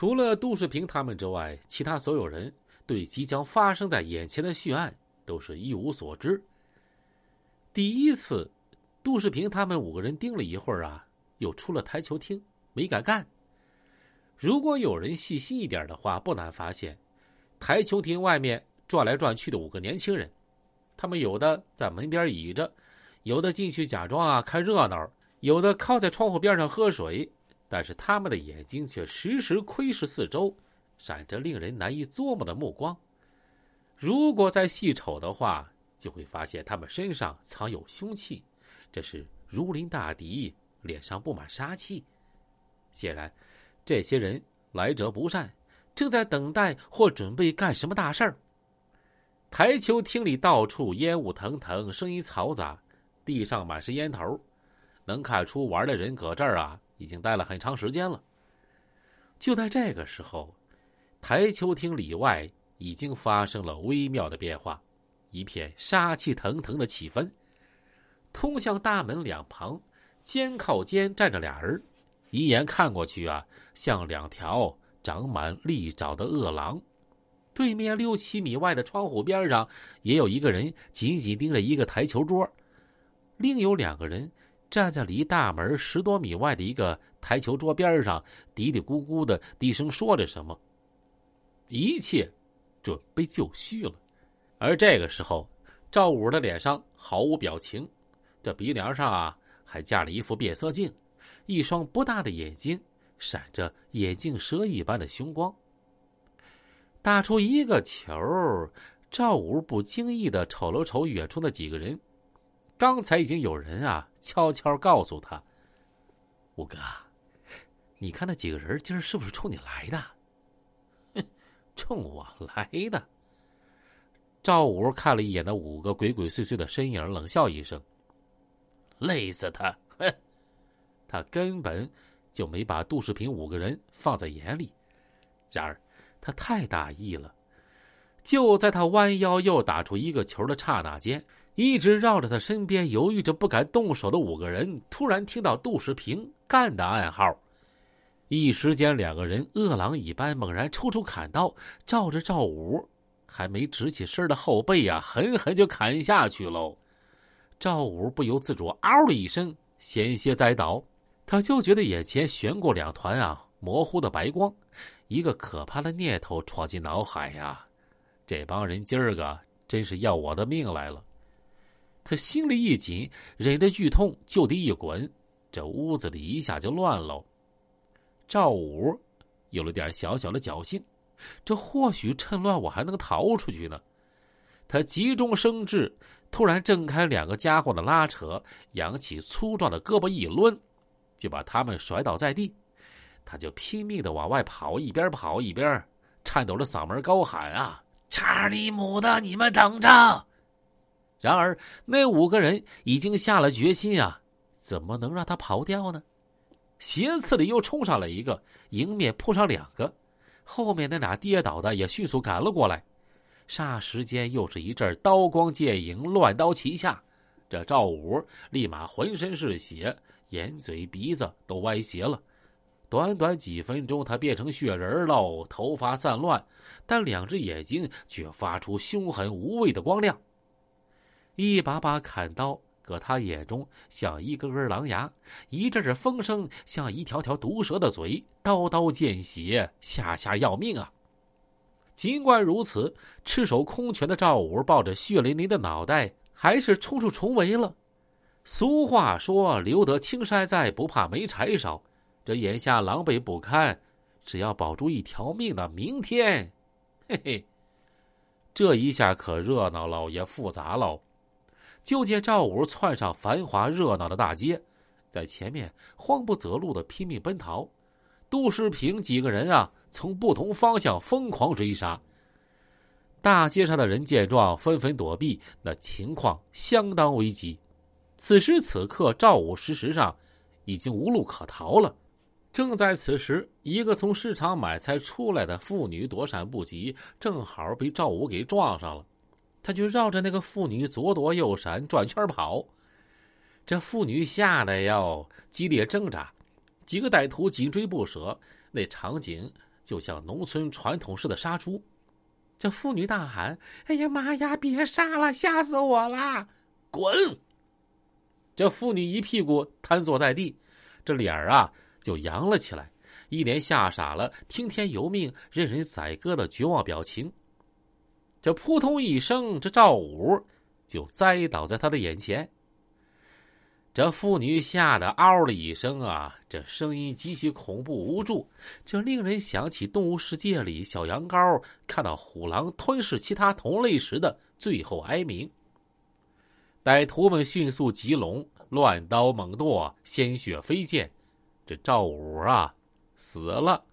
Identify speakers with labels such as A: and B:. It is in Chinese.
A: 除了杜世平他们之外，其他所有人对即将发生在眼前的血案都是一无所知。第一次，杜世平他们五个人盯了一会儿啊，又出了台球厅，没敢干。如果有人细心一点的话，不难发现，台球厅外面转来转去的五个年轻人，他们有的在门边倚着，有的进去假装啊看热闹，有的靠在窗户边上喝水，但是他们的眼睛却时时窥视四周，闪着令人难以捉摸的目光。如果再细瞅的话，就会发现他们身上藏有凶器，这是如临大敌，脸上布满杀气。显然。这些人来者不善，正在等待或准备干什么大事儿。台球厅里到处烟雾腾腾，声音嘈杂，地上满是烟头，能看出玩的人搁这儿啊，已经待了很长时间了。就在这个时候，台球厅里外已经发生了微妙的变化，一片杀气腾腾的气氛。通向大门两旁，肩靠肩站着俩人。一眼看过去啊，像两条长满利爪的恶狼。对面六七米外的窗户边上，也有一个人紧紧盯着一个台球桌，另有两个人站在离大门十多米外的一个台球桌边上，嘀嘀咕咕的低声说着什么。一切准备就绪了。而这个时候，赵五的脸上毫无表情，这鼻梁上啊还架了一副变色镜。一双不大的眼睛闪着眼镜蛇一般的凶光。打出一个球，赵五不经意的瞅了瞅远处的几个人。刚才已经有人啊悄悄告诉他：“五哥，你看那几个人今儿是不是冲你来的？”“哼，冲我来的。”赵五看了一眼那五个鬼鬼祟祟的身影，冷笑一声：“累死他！”哼。他根本就没把杜世平五个人放在眼里，然而他太大意了。就在他弯腰又打出一个球的刹那间，一直绕着他身边犹豫着不敢动手的五个人突然听到杜世平干的暗号，一时间两个人饿狼一般猛然抽出砍刀，照着赵武还没直起身的后背呀，狠狠就砍下去喽。赵武不由自主嗷的一声，险些栽倒。他就觉得眼前悬过两团啊模糊的白光，一个可怕的念头闯进脑海呀！这帮人今儿个真是要我的命来了！他心里一紧，忍着剧痛就地一滚，这屋子里一下就乱喽。赵五有了点小小的侥幸，这或许趁乱我还能逃出去呢。他急中生智，突然挣开两个家伙的拉扯，扬起粗壮的胳膊一抡。就把他们甩倒在地，他就拼命的往外跑，一边跑一边颤抖着嗓门高喊：“啊，查理姆的，你们等着！”然而那五个人已经下了决心啊，怎么能让他跑掉呢？斜刺里又冲上来一个，迎面扑上两个，后面那俩跌倒的也迅速赶了过来，霎时间又是一阵刀光剑影，乱刀齐下。这赵武立马浑身是血。眼嘴鼻子都歪斜了，短短几分钟，他变成血人喽，头发散乱，但两只眼睛却发出凶狠无畏的光亮。一把把砍刀搁他眼中，像一根根狼牙；一阵阵风声，像一条条毒蛇的嘴，刀刀见血，下下要命啊！尽管如此，赤手空拳的赵五抱着血淋淋的脑袋，还是冲出重围了。俗话说：“留得青山在，不怕没柴烧。”这眼下狼狈不堪，只要保住一条命的明天，嘿嘿，这一下可热闹了，也复杂了。就见赵五窜上繁华热闹的大街，在前面慌不择路的拼命奔逃。杜世平几个人啊，从不同方向疯狂追杀。大街上的人见状，纷纷躲避，那情况相当危急。此时此刻，赵武事实上已经无路可逃了。正在此时，一个从市场买菜出来的妇女躲闪不及，正好被赵武给撞上了。他就绕着那个妇女左躲右闪，转圈跑。这妇女吓得要激烈挣扎，几个歹徒紧追不舍，那场景就像农村传统式的杀猪。这妇女大喊：“哎呀妈呀，别杀了，吓死我了！”滚！这妇女一屁股瘫坐在地，这脸儿啊就扬了起来，一脸吓傻了、听天由命、任人宰割的绝望表情。这扑通一声，这赵五就栽倒在他的眼前。这妇女吓得嗷了一声啊，这声音极其恐怖无助，这令人想起动物世界里小羊羔看到虎狼吞噬其他同类时的最后哀鸣。歹徒们迅速集拢，乱刀猛剁，鲜血飞溅。这赵五啊，死了。